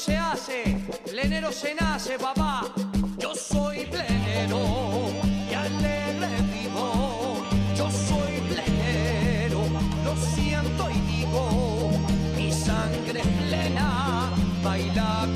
se hace, plenero se nace, papá. Yo soy plenero y alegre vivo. Yo soy plenero, lo siento y digo, mi sangre es plena, baila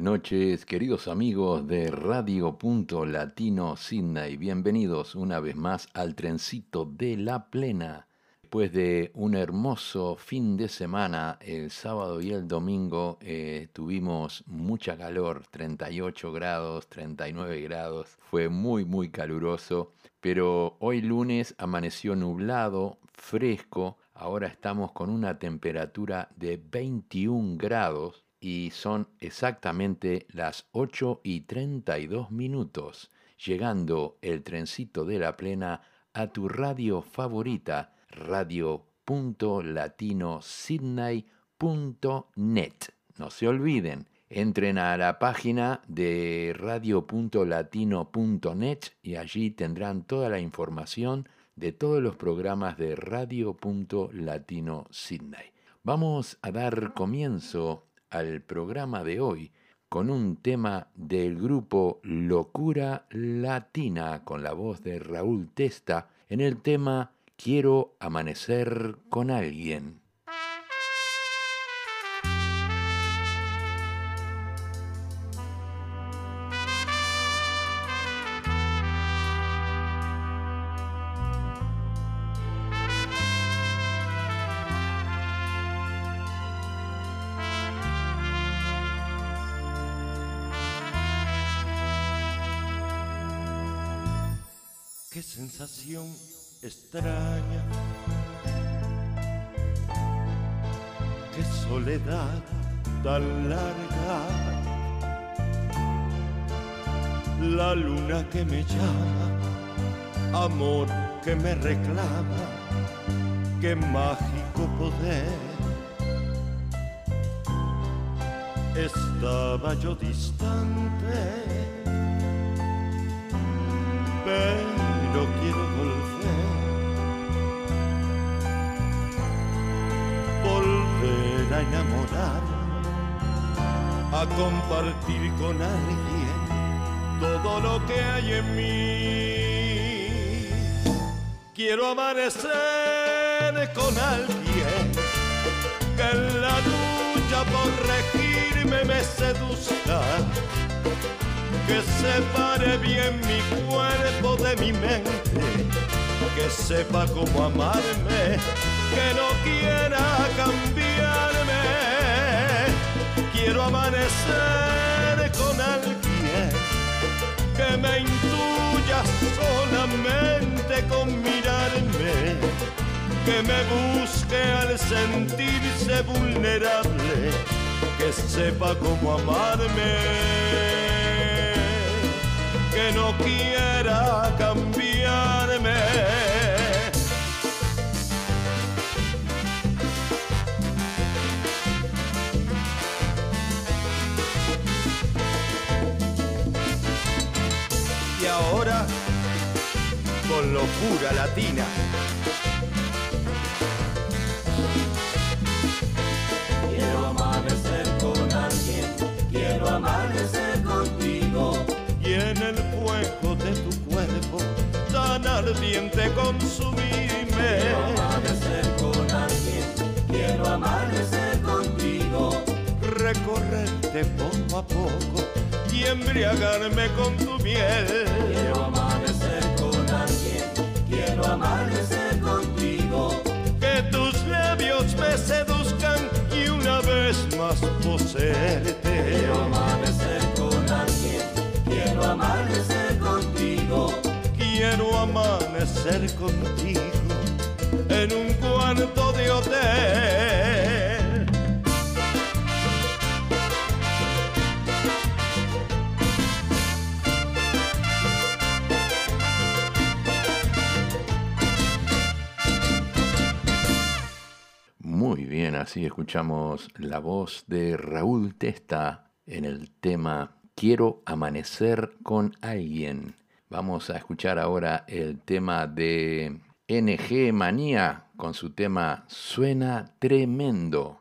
noches, queridos amigos de Radio Punto Latino Sydney. Bienvenidos una vez más al trencito de la plena. Después de un hermoso fin de semana, el sábado y el domingo eh, tuvimos mucha calor, 38 grados, 39 grados. Fue muy, muy caluroso. Pero hoy lunes amaneció nublado, fresco. Ahora estamos con una temperatura de 21 grados y son exactamente las 8 y 32 minutos, llegando el trencito de la plena a tu radio favorita, radio.latinosidney.net. No se olviden, entren a la página de radio.latino.net y allí tendrán toda la información de todos los programas de Radio.Latino Sydney. Vamos a dar comienzo al programa de hoy con un tema del grupo Locura Latina con la voz de Raúl Testa en el tema Quiero amanecer con alguien. Extraña, qué soledad tan larga. La luna que me llama, amor que me reclama, qué mágico poder. Estaba yo distante quiero volver, volver a enamorarme, a compartir con alguien todo lo que hay en mí. Quiero amanecer con alguien que en la lucha por regirme me seduzca que separe bien mi cuerpo de mi mente, que sepa cómo amarme, que no quiera cambiarme. Quiero amanecer con alguien que me intuya solamente con mirarme, que me busque al sentirse vulnerable, que sepa cómo amarme no quiera cambiarme. Y ahora, con locura latina. Quiero amanecer con alguien, quiero amanecer en el fuego de tu cuerpo tan ardiente consumirme. Quiero amanecer con alguien, quiero amanecer contigo. Recorrerte poco a poco y embriagarme con tu miel. Quiero amanecer con alguien, quiero amanecer contigo. Que tus labios me seduzcan y una vez más poseerte. Quiero amanecer amanecer contigo. Quiero amanecer contigo en un cuarto de hotel. Muy bien, así escuchamos la voz de Raúl Testa en el tema Quiero amanecer con alguien. Vamos a escuchar ahora el tema de NG Manía con su tema Suena Tremendo.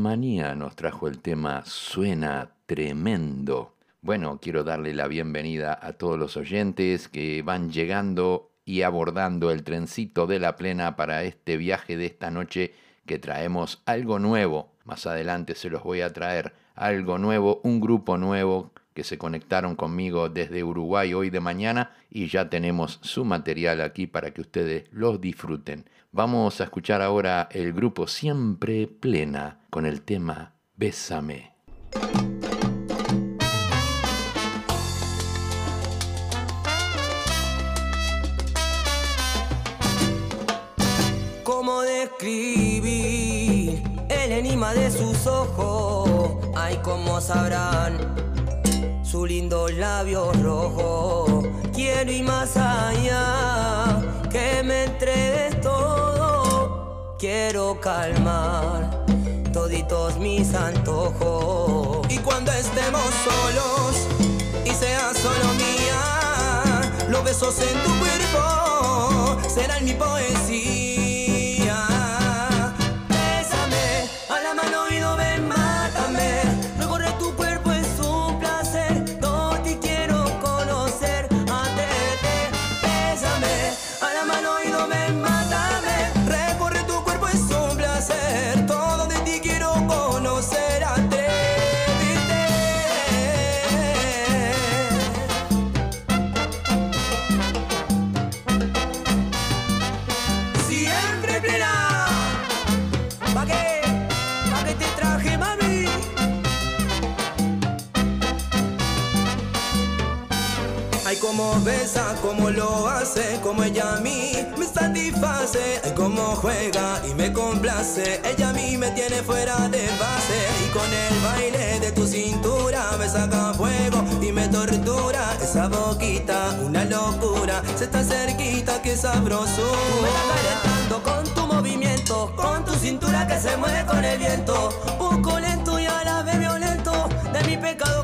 Manía nos trajo el tema Suena Tremendo. Bueno, quiero darle la bienvenida a todos los oyentes que van llegando y abordando el trencito de la plena para este viaje de esta noche que traemos algo nuevo. Más adelante se los voy a traer algo nuevo, un grupo nuevo que se conectaron conmigo desde Uruguay hoy de mañana y ya tenemos su material aquí para que ustedes los disfruten. Vamos a escuchar ahora el grupo Siempre Plena con el tema Bésame. ¿Cómo describir el enigma de sus ojos? Ay, cómo sabrán su lindo labio rojo. Quiero ir más allá, que me entregues todo. Quiero calmar toditos mis antojos. Y cuando estemos solos y sea solo mía, los besos en tu cuerpo serán mi poesía. Como lo hace, como ella a mí me satisface. Ay, como juega y me complace. Ella a mí me tiene fuera de base. Y con el baile de tu cintura me saca fuego y me tortura. Esa boquita, una locura. Se está cerquita, que sabrosura. Con tu movimiento, con tu cintura que se mueve con el viento. Poco lento y a la vez violento. De mi pecado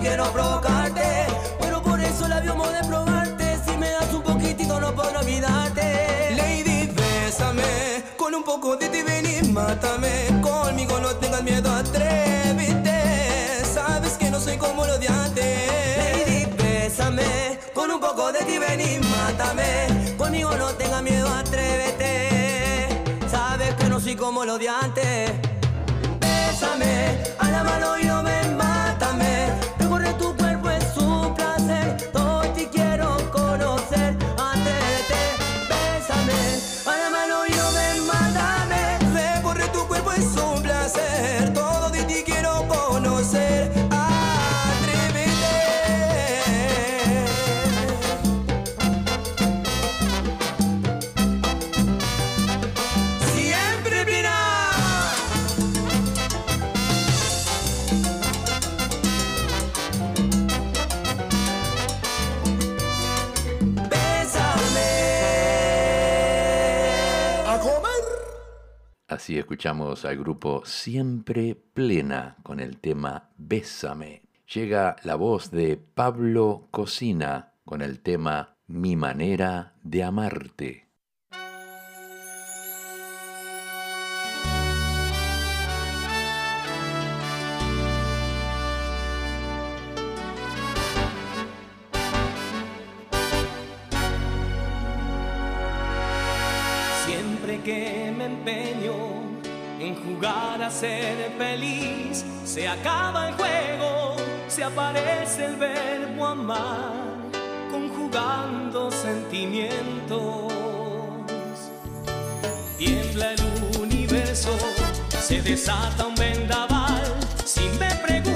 Quiero provocarte. Pero por eso la vio de probarte. Si me das un poquitito, no puedo olvidarte. Lady, bésame. Con un poco de ti ven y mátame. Conmigo no tengas miedo, atrévete. Sabes que no soy como lo de antes. Lady, bésame. Con un poco de ti ven y mátame. Conmigo no tengas miedo, atrévete. Sabes que no soy como lo de antes. Bésame, a la mano y no me mátame. Un Así escuchamos al grupo Siempre Plena con el tema Bésame. Llega la voz de Pablo Cocina con el tema Mi manera de amarte. En jugar a ser feliz, se acaba el juego, se aparece el verbo amar, conjugando sentimientos. Tiembla el universo, se desata un vendaval. Si me preguntas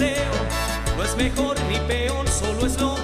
no es mejor ni peor, solo es lo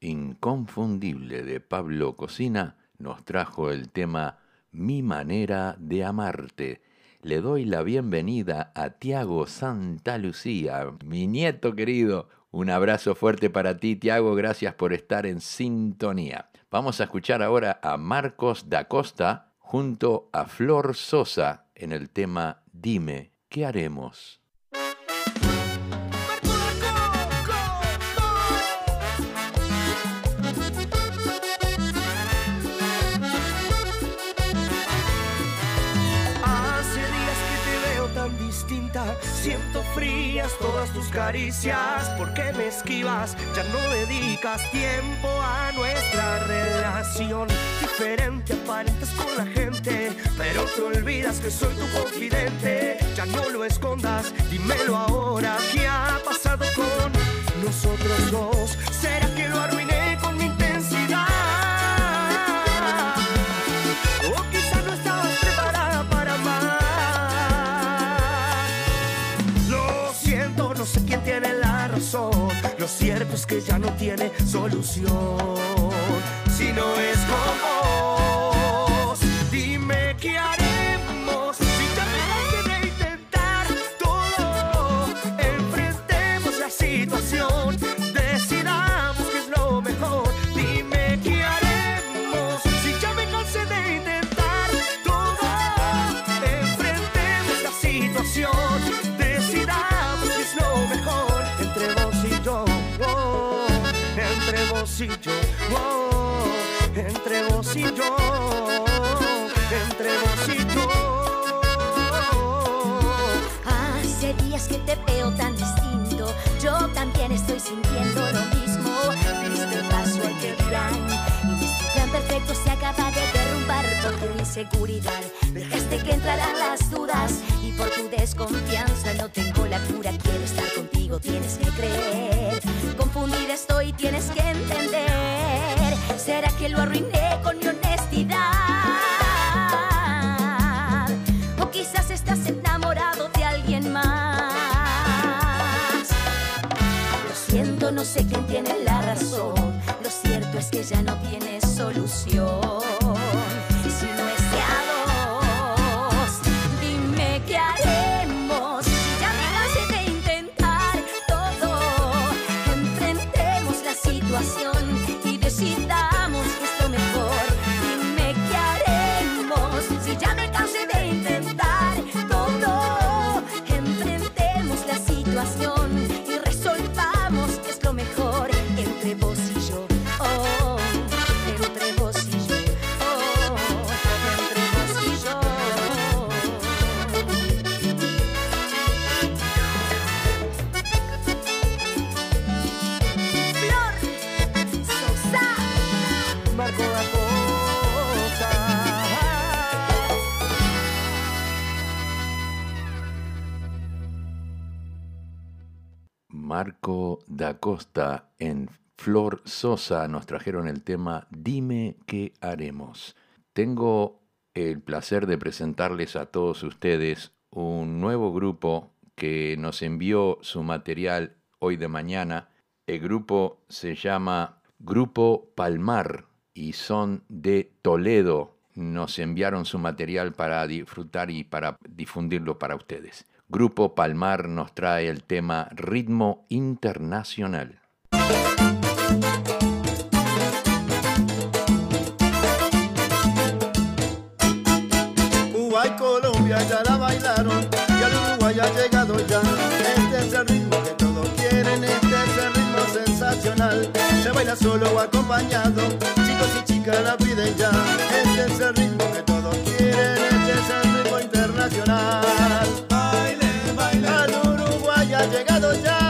inconfundible de Pablo Cocina, nos trajo el tema Mi manera de amarte. Le doy la bienvenida a Tiago Santa Lucía, mi nieto querido. Un abrazo fuerte para ti, Tiago. Gracias por estar en sintonía. Vamos a escuchar ahora a Marcos da Costa junto a Flor Sosa en el tema Dime, ¿qué haremos? Caricias, porque me esquivas? Ya no dedicas tiempo a nuestra relación. Diferente aparentas con la gente, pero te olvidas que soy tu confidente. Ya no lo escondas, dímelo ahora. ¿Qué ha pasado con nosotros dos? ¿Será que lo arruiné? Lo cierto es que ya no tiene solución. Si no es como yo, entre vos y yo, entre vos y yo. Hace días que te veo tan distinto, yo también estoy sintiendo lo mismo. Este paso hay que dirán, y este plan perfecto se acaba de derrumbar por tu inseguridad. Dejaste que entraran las dudas y por tu desconfianza no tengo la cura. Quiero estar contigo, tienes que creer. Confundir estoy, tienes que entender. ¿Será que lo arruiné con mi honestidad? O quizás estás enamorado de alguien más. Lo siento, no sé quién tiene la razón. Lo cierto es que ya no tiene solución. Sosa nos trajeron el tema Dime qué haremos. Tengo el placer de presentarles a todos ustedes un nuevo grupo que nos envió su material hoy de mañana. El grupo se llama Grupo Palmar y son de Toledo. Nos enviaron su material para disfrutar y para difundirlo para ustedes. Grupo Palmar nos trae el tema Ritmo Internacional. Ya la bailaron y al Uruguay ha llegado ya. Este es el ritmo que todos quieren, este es el ritmo sensacional. Se baila solo o acompañado, chicos y chicas la piden ya. Este es el ritmo que todos quieren, este es el ritmo internacional ha llegado ya.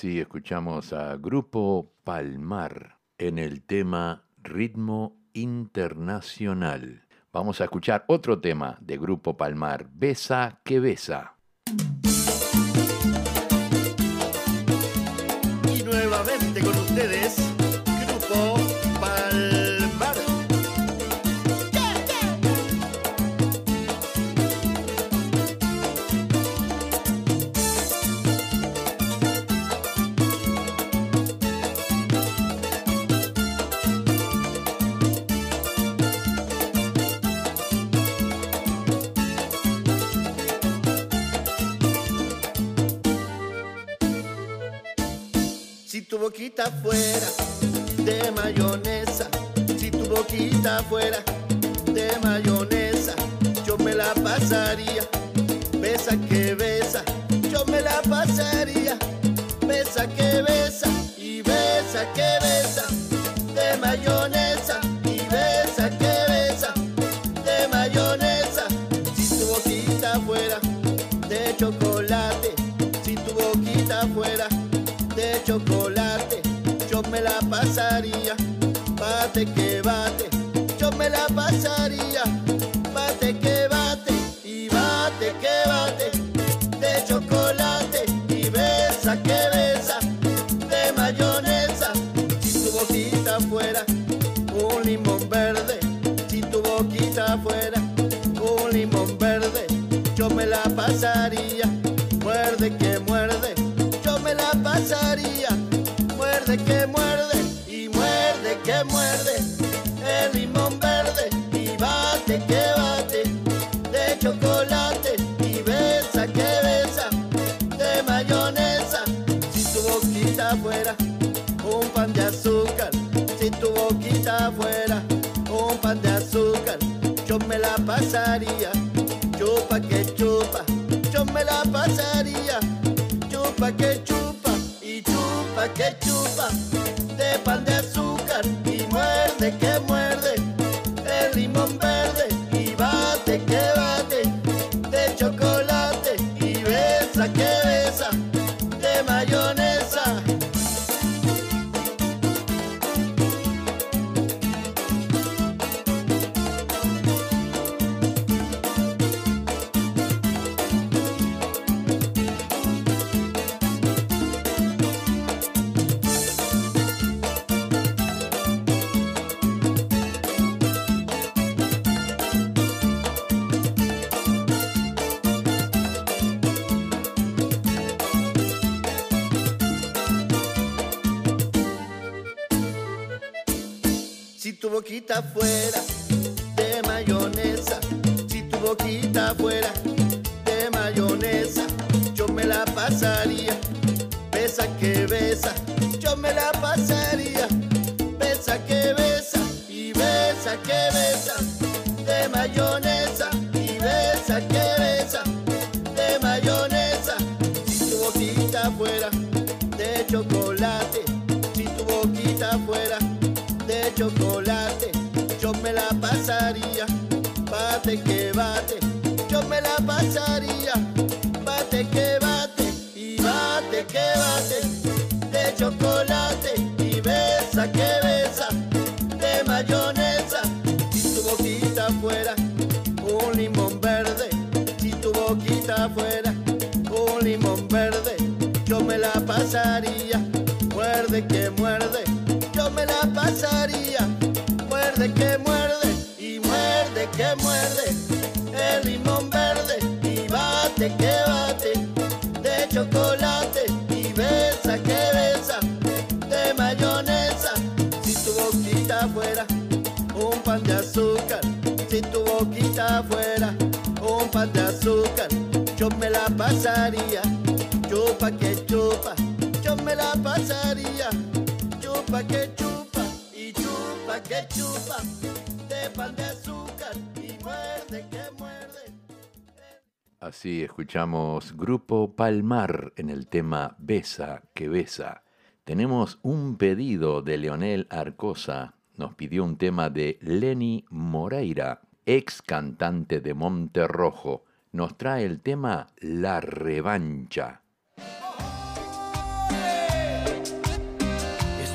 Así escuchamos a Grupo Palmar en el tema Ritmo Internacional. Vamos a escuchar otro tema de Grupo Palmar, Besa que Besa. Y nuevamente con ustedes, boquita fuera de mayonesa, si tu boquita fuera de mayonesa, yo me la pasaría, besa que besa, yo me la pasaría, besa que besa y besa que besa pasaría, bate que bate, yo me la pasaría, bate que bate y bate que bate, de chocolate y besa que besa, de mayonesa, si tu boquita fuera un limón verde, si tu boquita fuera un limón verde, yo me la pasaría, muerde que muerde, yo me la pasaría, muerde que muerde pasaría, chupa que chupa, yo me la pasaría, chupa que chupa y chupa que chupa, tu que muerde, yo me la pasaría, muerde que muerde y muerde que muerde, el limón verde y bate que bate, de chocolate y besa que besa, de mayonesa, si tu boquita fuera un pan de azúcar, si tu boquita fuera un pan de azúcar, que chupa, de pan de azúcar y muerde que muerde. Así escuchamos Grupo Palmar en el tema Besa que Besa. Tenemos un pedido de Leonel Arcosa. Nos pidió un tema de Lenny Moreira, ex cantante de Monterrojo. Nos trae el tema La Revancha. ¡Ole!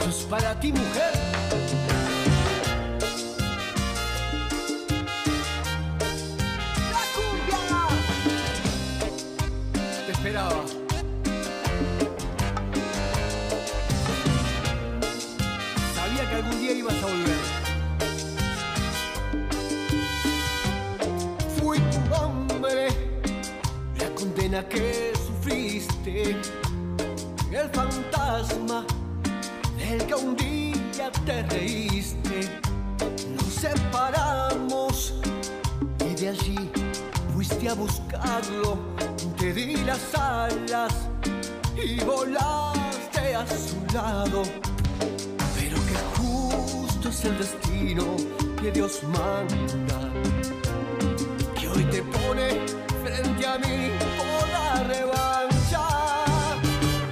es para ti, mujer. Que algún día ibas a volver. Fui tu hombre, la condena que sufriste, el fantasma del que un día te reíste. Nos separamos y de allí fuiste a buscarlo, te di las alas y volaste a su lado. Justo es el destino que Dios manda que hoy te pone frente a mí por la revancha.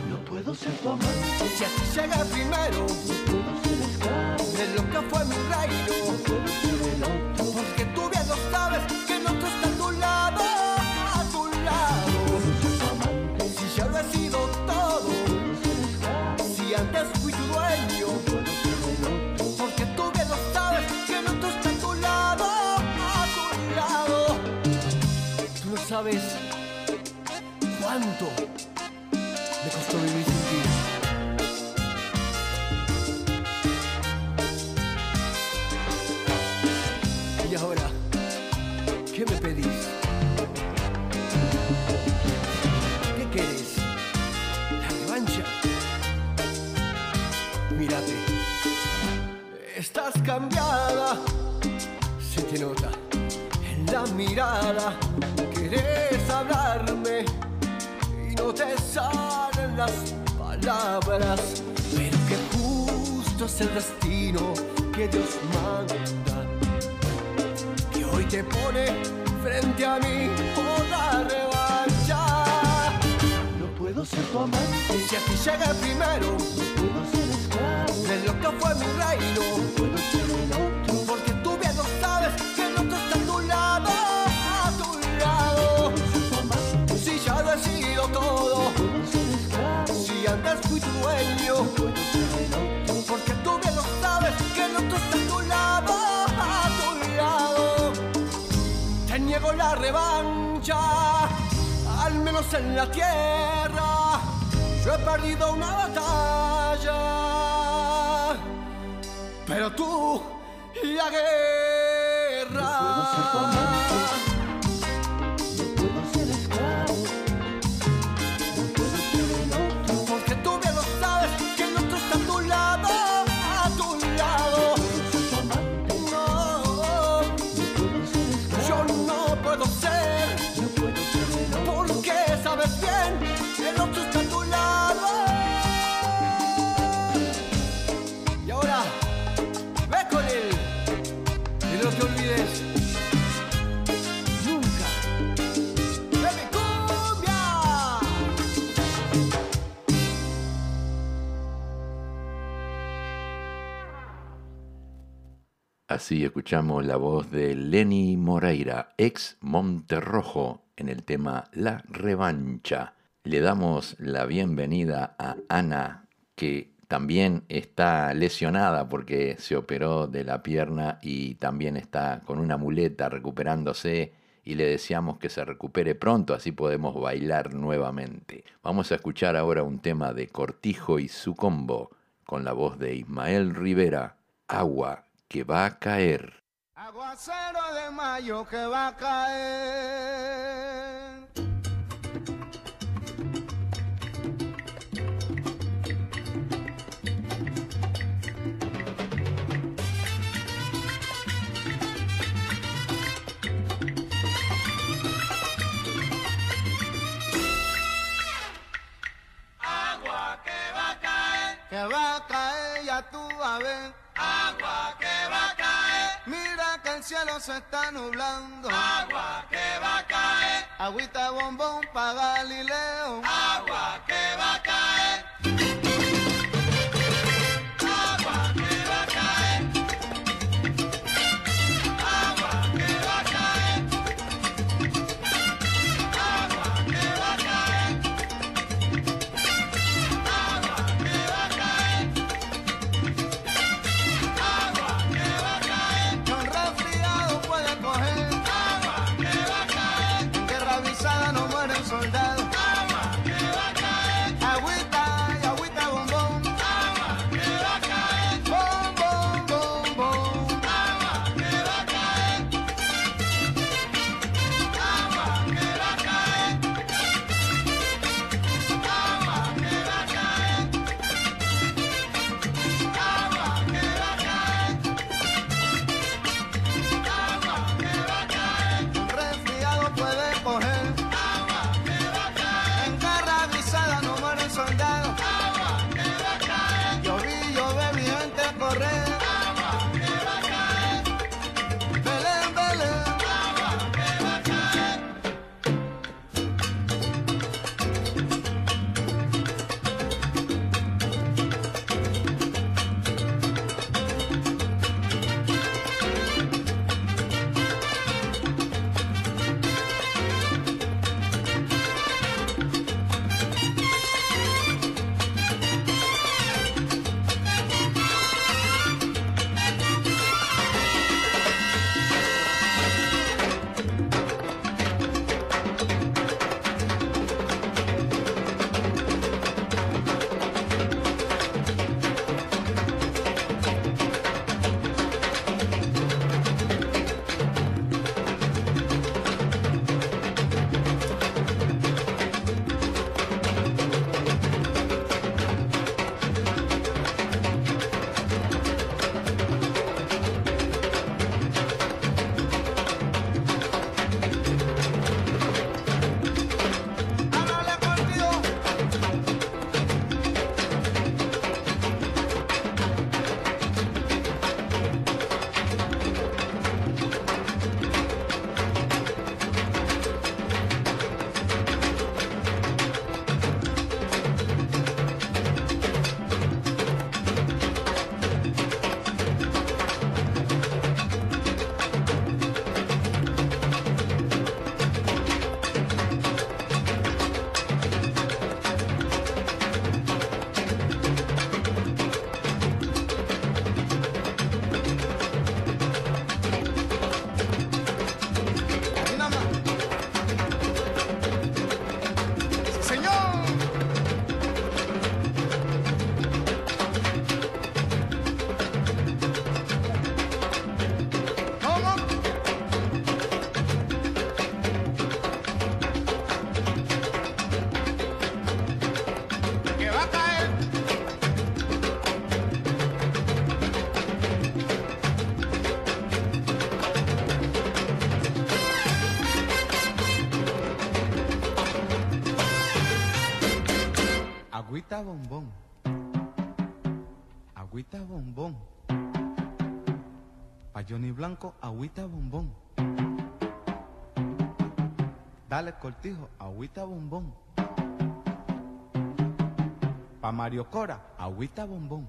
No puedo ser tu amante si así llega primero. No puedo ser esclavo de lo que fue mi reino. No puedo ser cuánto me costó vivir sin ti. Y ahora, ¿qué me pedís? ¿Qué querés? ¿La revancha? Mírate, estás cambiada, se te nota en la mirada. Querés no te salen las palabras, pero que justo es el destino que Dios manda que hoy te pone frente a mí por la revancha. No puedo ser tu amante si aquí llega primero. No puedo ser esclavo de lo que fue mi reino. Porque tú bien lo sabes que el otro está a tu lado, a tu lado. Te niego la revancha, al menos en la tierra. Yo he perdido una batalla, pero tú la guerra. Escuchamos la voz de Lenny Moreira, ex Monterrojo, en el tema La Revancha. Le damos la bienvenida a Ana, que también está lesionada porque se operó de la pierna y también está con una muleta recuperándose y le deseamos que se recupere pronto, así podemos bailar nuevamente. Vamos a escuchar ahora un tema de Cortijo y su combo, con la voz de Ismael Rivera, Agua que va a caer. Aguacero de mayo que va a caer. Agua que va a caer, Que va a caer, ya tú a ver. El cielo se está nublando. agua que va a caer, Agüita bombón para Galileo. agua que va a caer. Agüita bombón. Agüita bombón. Pa' Johnny Blanco, agüita bombón. Dale cortijo, agüita bombón. Pa' Mario Cora, agüita bombón.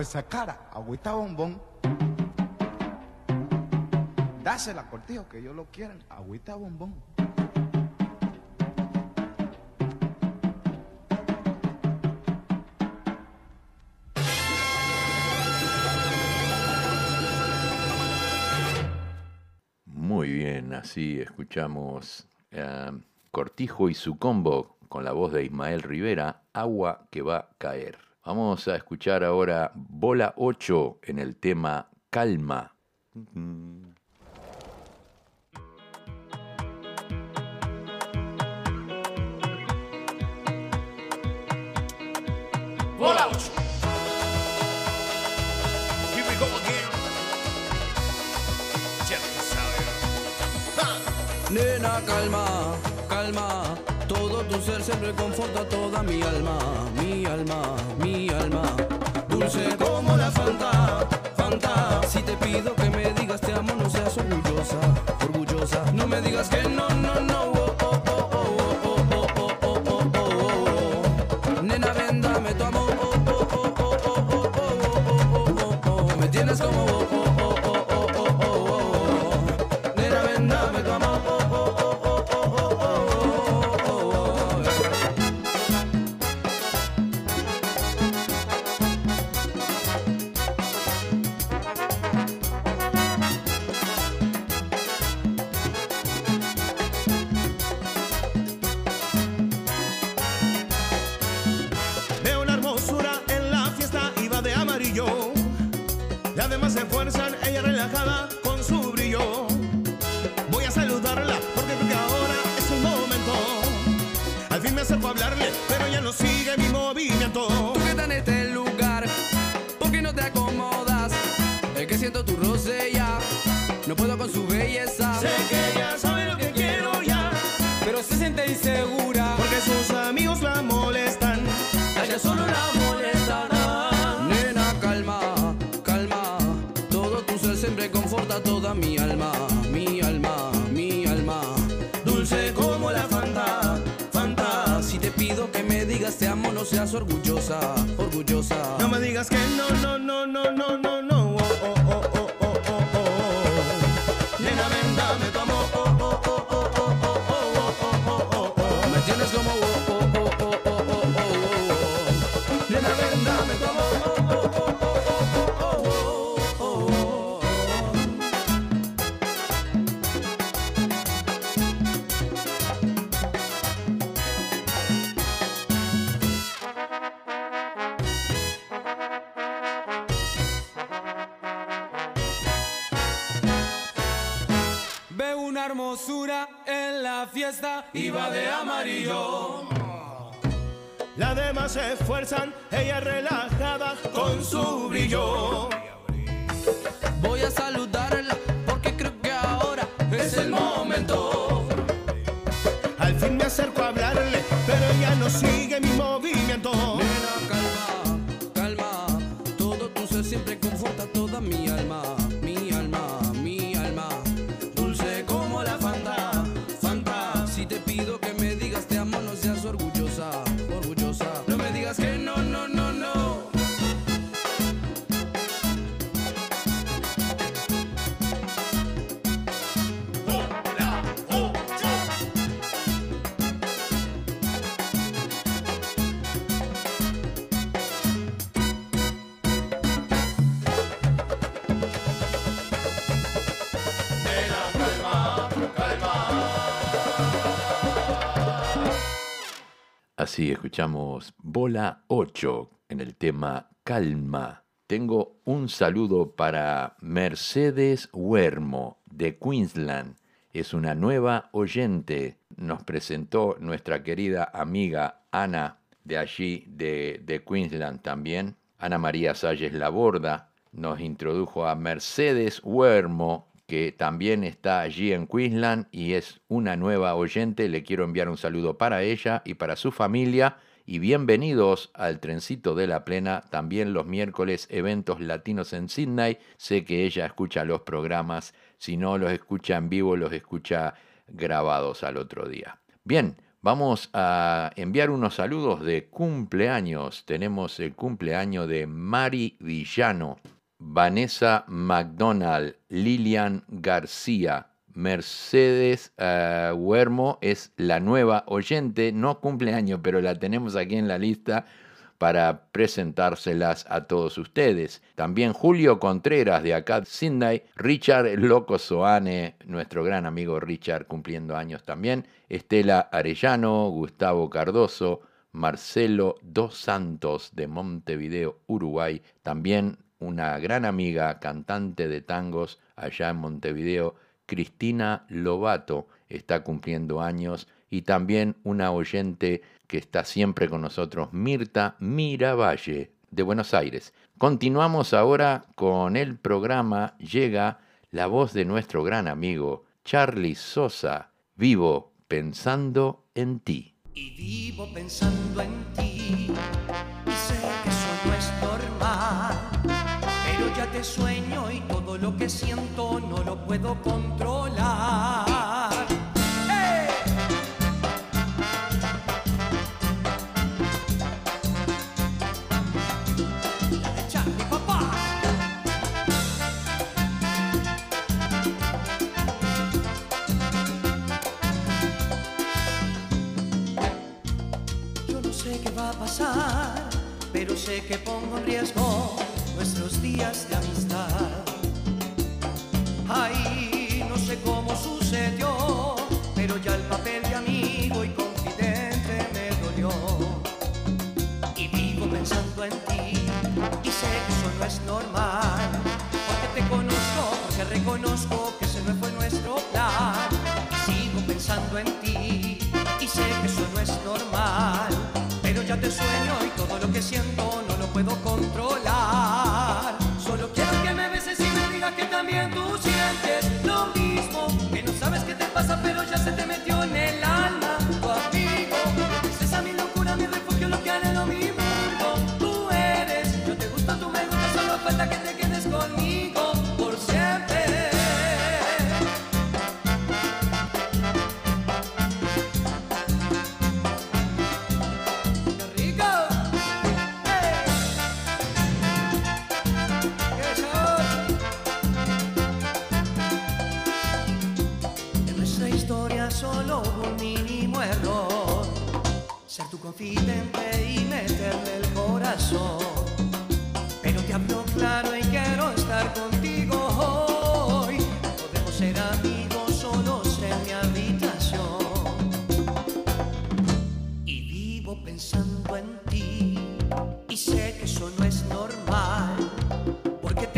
Fuerza cara, agüita bombón. Dásela, cortijo, que ellos lo quieren, agüita bombón. Muy bien, así escuchamos eh, Cortijo y su combo con la voz de Ismael Rivera, Agua que va a caer. Vamos a escuchar ahora Bola 8 en el tema Calma. Bola 8. Here we go again. Ya tú sabes. Nena, calma, calma. Tu ser siempre conforta toda mi alma, mi alma, mi alma. Dulce como la Fanta, Fanta. Si te pido que me digas te amo, no seas orgullosa, orgullosa. No me digas que no. No puedo con su belleza. Sé que ella sabe lo que quiero ya, pero se siente insegura. porque sus amigos la molestan. A ella solo la molestará. Nena, calma, calma. Todo tu ser siempre conforta toda mi alma, mi alma, mi alma. Dulce como la Fanta, Fanta. Si te pido que me digas te amo, no seas orgullosa, orgullosa. No me digas que no, no, no, no, no, va de amarillo. Las demás se esfuerzan, ella relajada con su brillo. Así escuchamos Bola 8 en el tema Calma. Tengo un saludo para Mercedes Huermo de Queensland es una nueva oyente. Nos presentó nuestra querida amiga Ana de allí, de, de Queensland también. Ana María Salles Laborda nos introdujo a Mercedes Huermo, que también está allí en Queensland y es una nueva oyente. Le quiero enviar un saludo para ella y para su familia. Y bienvenidos al Trencito de la Plena, también los miércoles eventos latinos en Sydney. Sé que ella escucha los programas, si no los escucha en vivo, los escucha grabados al otro día. Bien, vamos a enviar unos saludos de cumpleaños. Tenemos el cumpleaños de Mari Villano, Vanessa McDonald, Lilian García, Mercedes uh, Huermo es la nueva oyente, no cumpleaños, pero la tenemos aquí en la lista para presentárselas a todos ustedes. También Julio Contreras de acá, Sydney, Richard Loco Soane, nuestro gran amigo Richard cumpliendo años también, Estela Arellano, Gustavo Cardoso, Marcelo Dos Santos de Montevideo, Uruguay, también una gran amiga, cantante de tangos allá en Montevideo, Cristina Lobato, está cumpliendo años, y también una oyente que está siempre con nosotros, Mirta Miravalle, de Buenos Aires. Continuamos ahora con el programa, llega la voz de nuestro gran amigo, Charlie Sosa, vivo pensando en ti. Y vivo pensando en ti, te sueño y todo lo que siento no lo puedo controlar.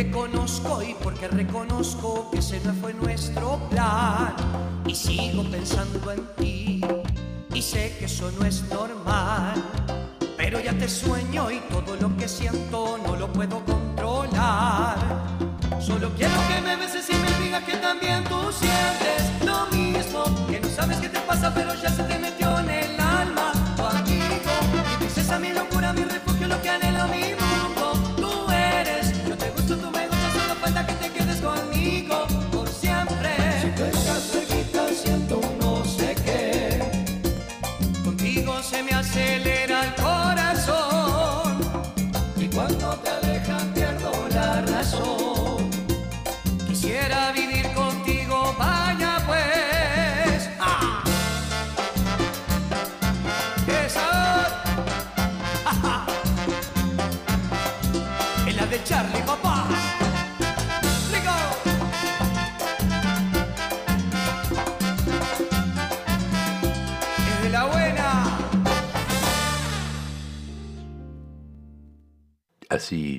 Te conozco y porque reconozco que ese no fue nuestro plan y sigo pensando en ti y sé que eso no es normal pero ya te sueño y todo lo que siento no lo puedo controlar Solo quiero que me beses y me digas que también tú sientes lo mismo. Que no sabes qué te pasa, pero ya se te metió en el alma. Tu amigo, y dices a locura,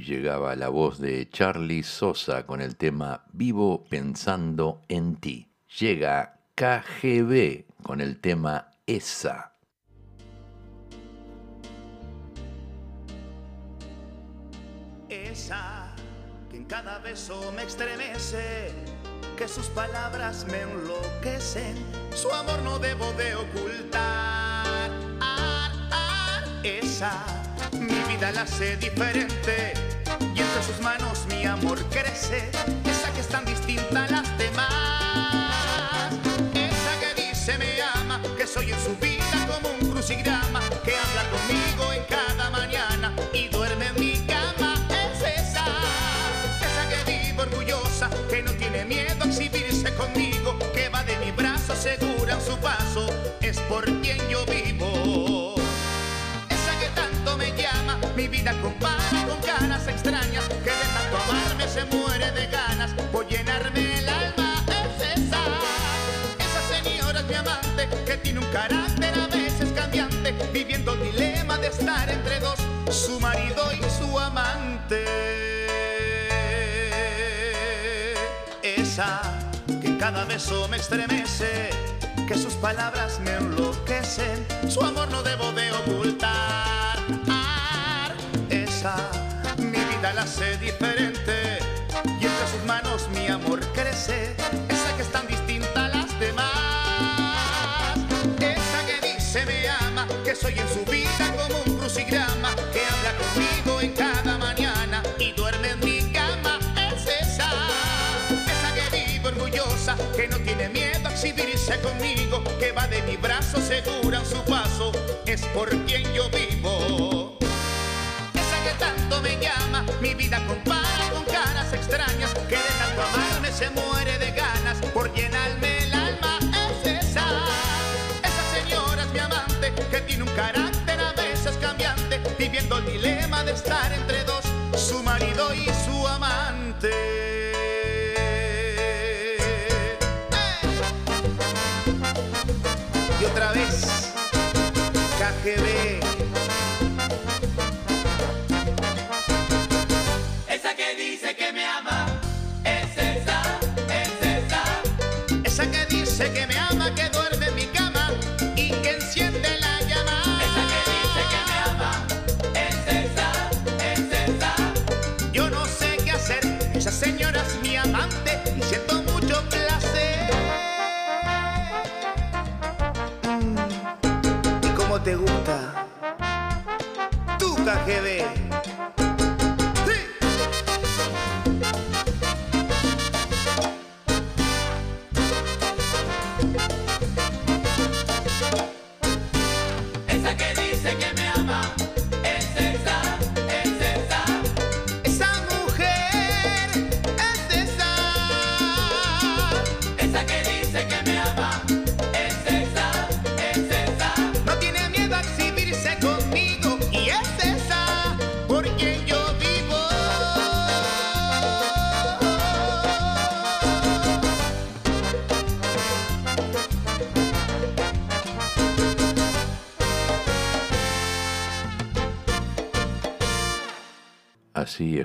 llegaba la voz de Charlie Sosa con el tema Vivo pensando en ti. Llega KGB con el tema Esa. Esa que en cada beso me estremece, que sus palabras me enloquecen, su amor no debo de ocultar. Ah, ah, esa, la hace diferente. Y entre sus manos mi amor crece, esa que es tan distinta a las demás, esa que dice me ama, que soy en su vida como un crucigrama, que habla conmigo en cada mañana y duerme en mi cama, es esa, esa que vive orgullosa, que no tiene miedo a exhibirse conmigo, vida compara con caras extrañas, que de tanto amarme se muere de ganas por llenarme el alma. Es esa, esa señora es mi amante, que tiene un carácter a veces cambiante, viviendo el dilema de estar entre dos, su marido y su amante. Esa que cada beso me estremece, que sus palabras me enloquecen, su amor no debo de ocultar. Diferente, y entre sus manos mi amor crece, esa que es tan distinta a las demás. Esa que dice me ama, que soy en su vida como un crucigrama, que habla conmigo en cada mañana y duerme en mi cama. Es esa, esa que vive orgullosa, que no tiene miedo a exhibirse conmigo, que va de mi brazo segura en su paso, es por quien yo vivo. Que tanto me llama, mi vida compara con caras extrañas, que de tanto amarme se muere de ganas por llenarme el alma. Es esa, esa señora es mi amante, que tiene un carácter a veces cambiante, viviendo el dilema de estar entre dos, su marido y su amante. Y Yo no sé qué hacer, esa señora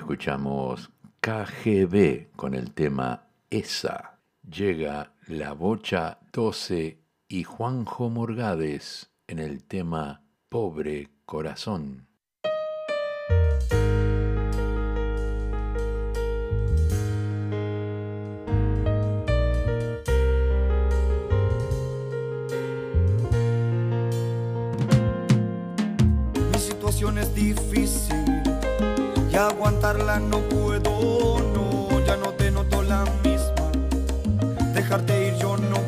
escuchamos KGB con el tema Esa. Llega la Bocha 12 y Juanjo Morgades en el tema Pobre Corazón. Mi situación es difícil aguantarla no puedo, no, ya no te noto la misma. Dejarte ir yo no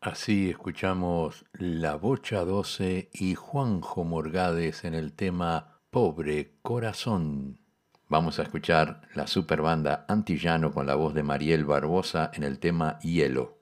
Así escuchamos La Bocha 12 y Juanjo Morgades en el tema Pobre Corazón. Vamos a escuchar la superbanda Antillano con la voz de Mariel Barbosa en el tema Hielo.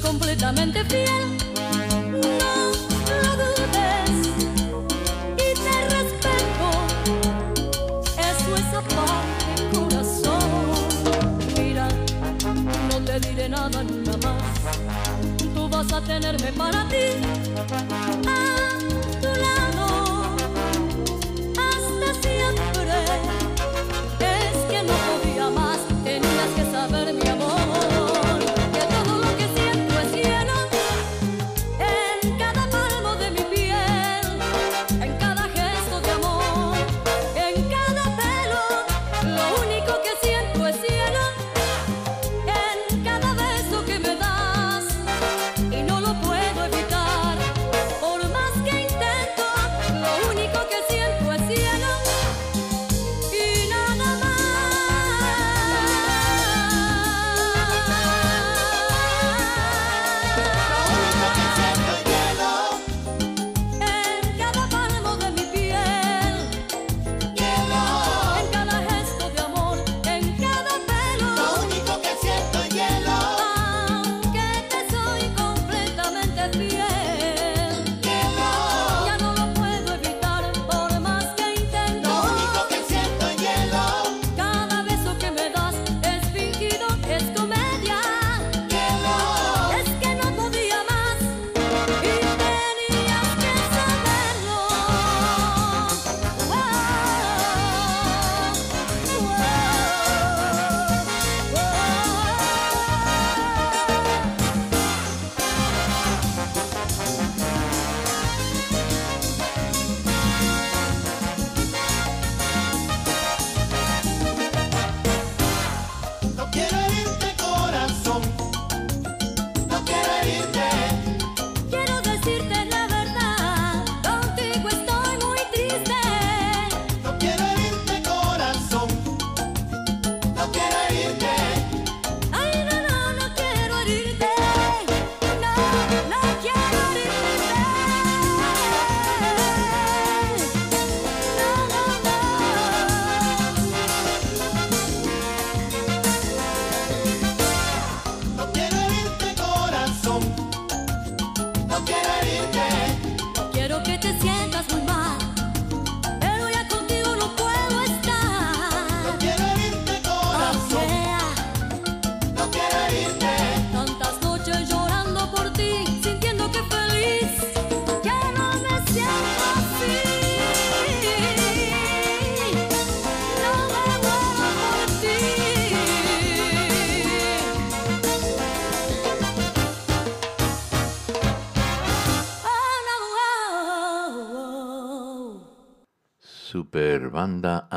completamente fiel. No lo dudes y te respeto. Eso es aparte, corazón. Mira, no te diré nada nunca más. Tú vas a tenerme para ti. Ah,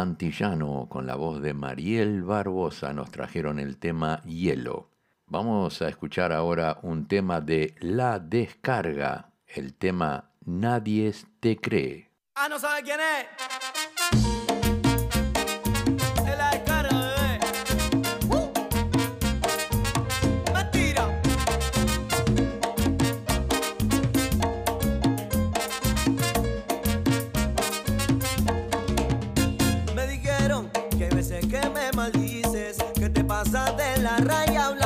Antillano con la voz de Mariel Barbosa nos trajeron el tema Hielo. Vamos a escuchar ahora un tema de La Descarga, el tema Nadie te cree. Ah, no sabe quién es. maldices, que te pasas de la raya.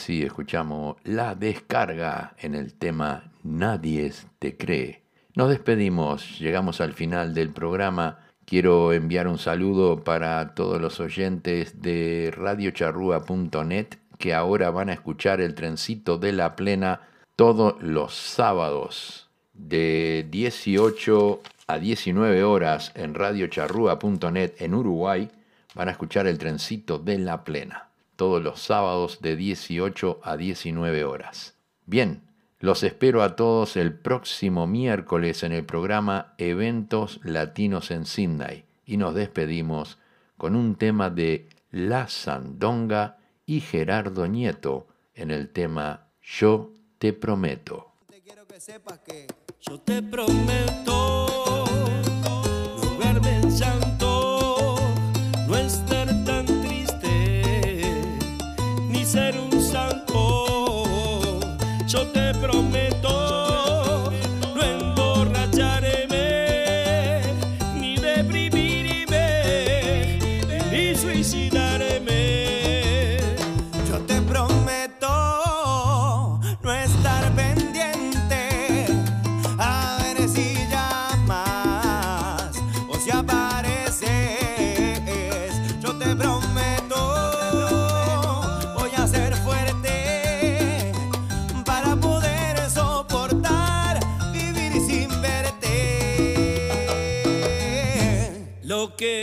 así escuchamos La descarga en el tema Nadie te cree. Nos despedimos, llegamos al final del programa. Quiero enviar un saludo para todos los oyentes de radiocharrúa.net que ahora van a escuchar el trencito de la plena todos los sábados de 18 a 19 horas en radiocharrúa.net en Uruguay. Van a escuchar el trencito de la plena todos los sábados de 18 a 19 horas. Bien, los espero a todos el próximo miércoles en el programa Eventos Latinos en Sydney y nos despedimos con un tema de La Sandonga y Gerardo Nieto en el tema Yo te prometo. Te quiero que sepas que yo te prometo.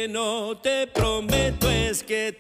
no te prometo es que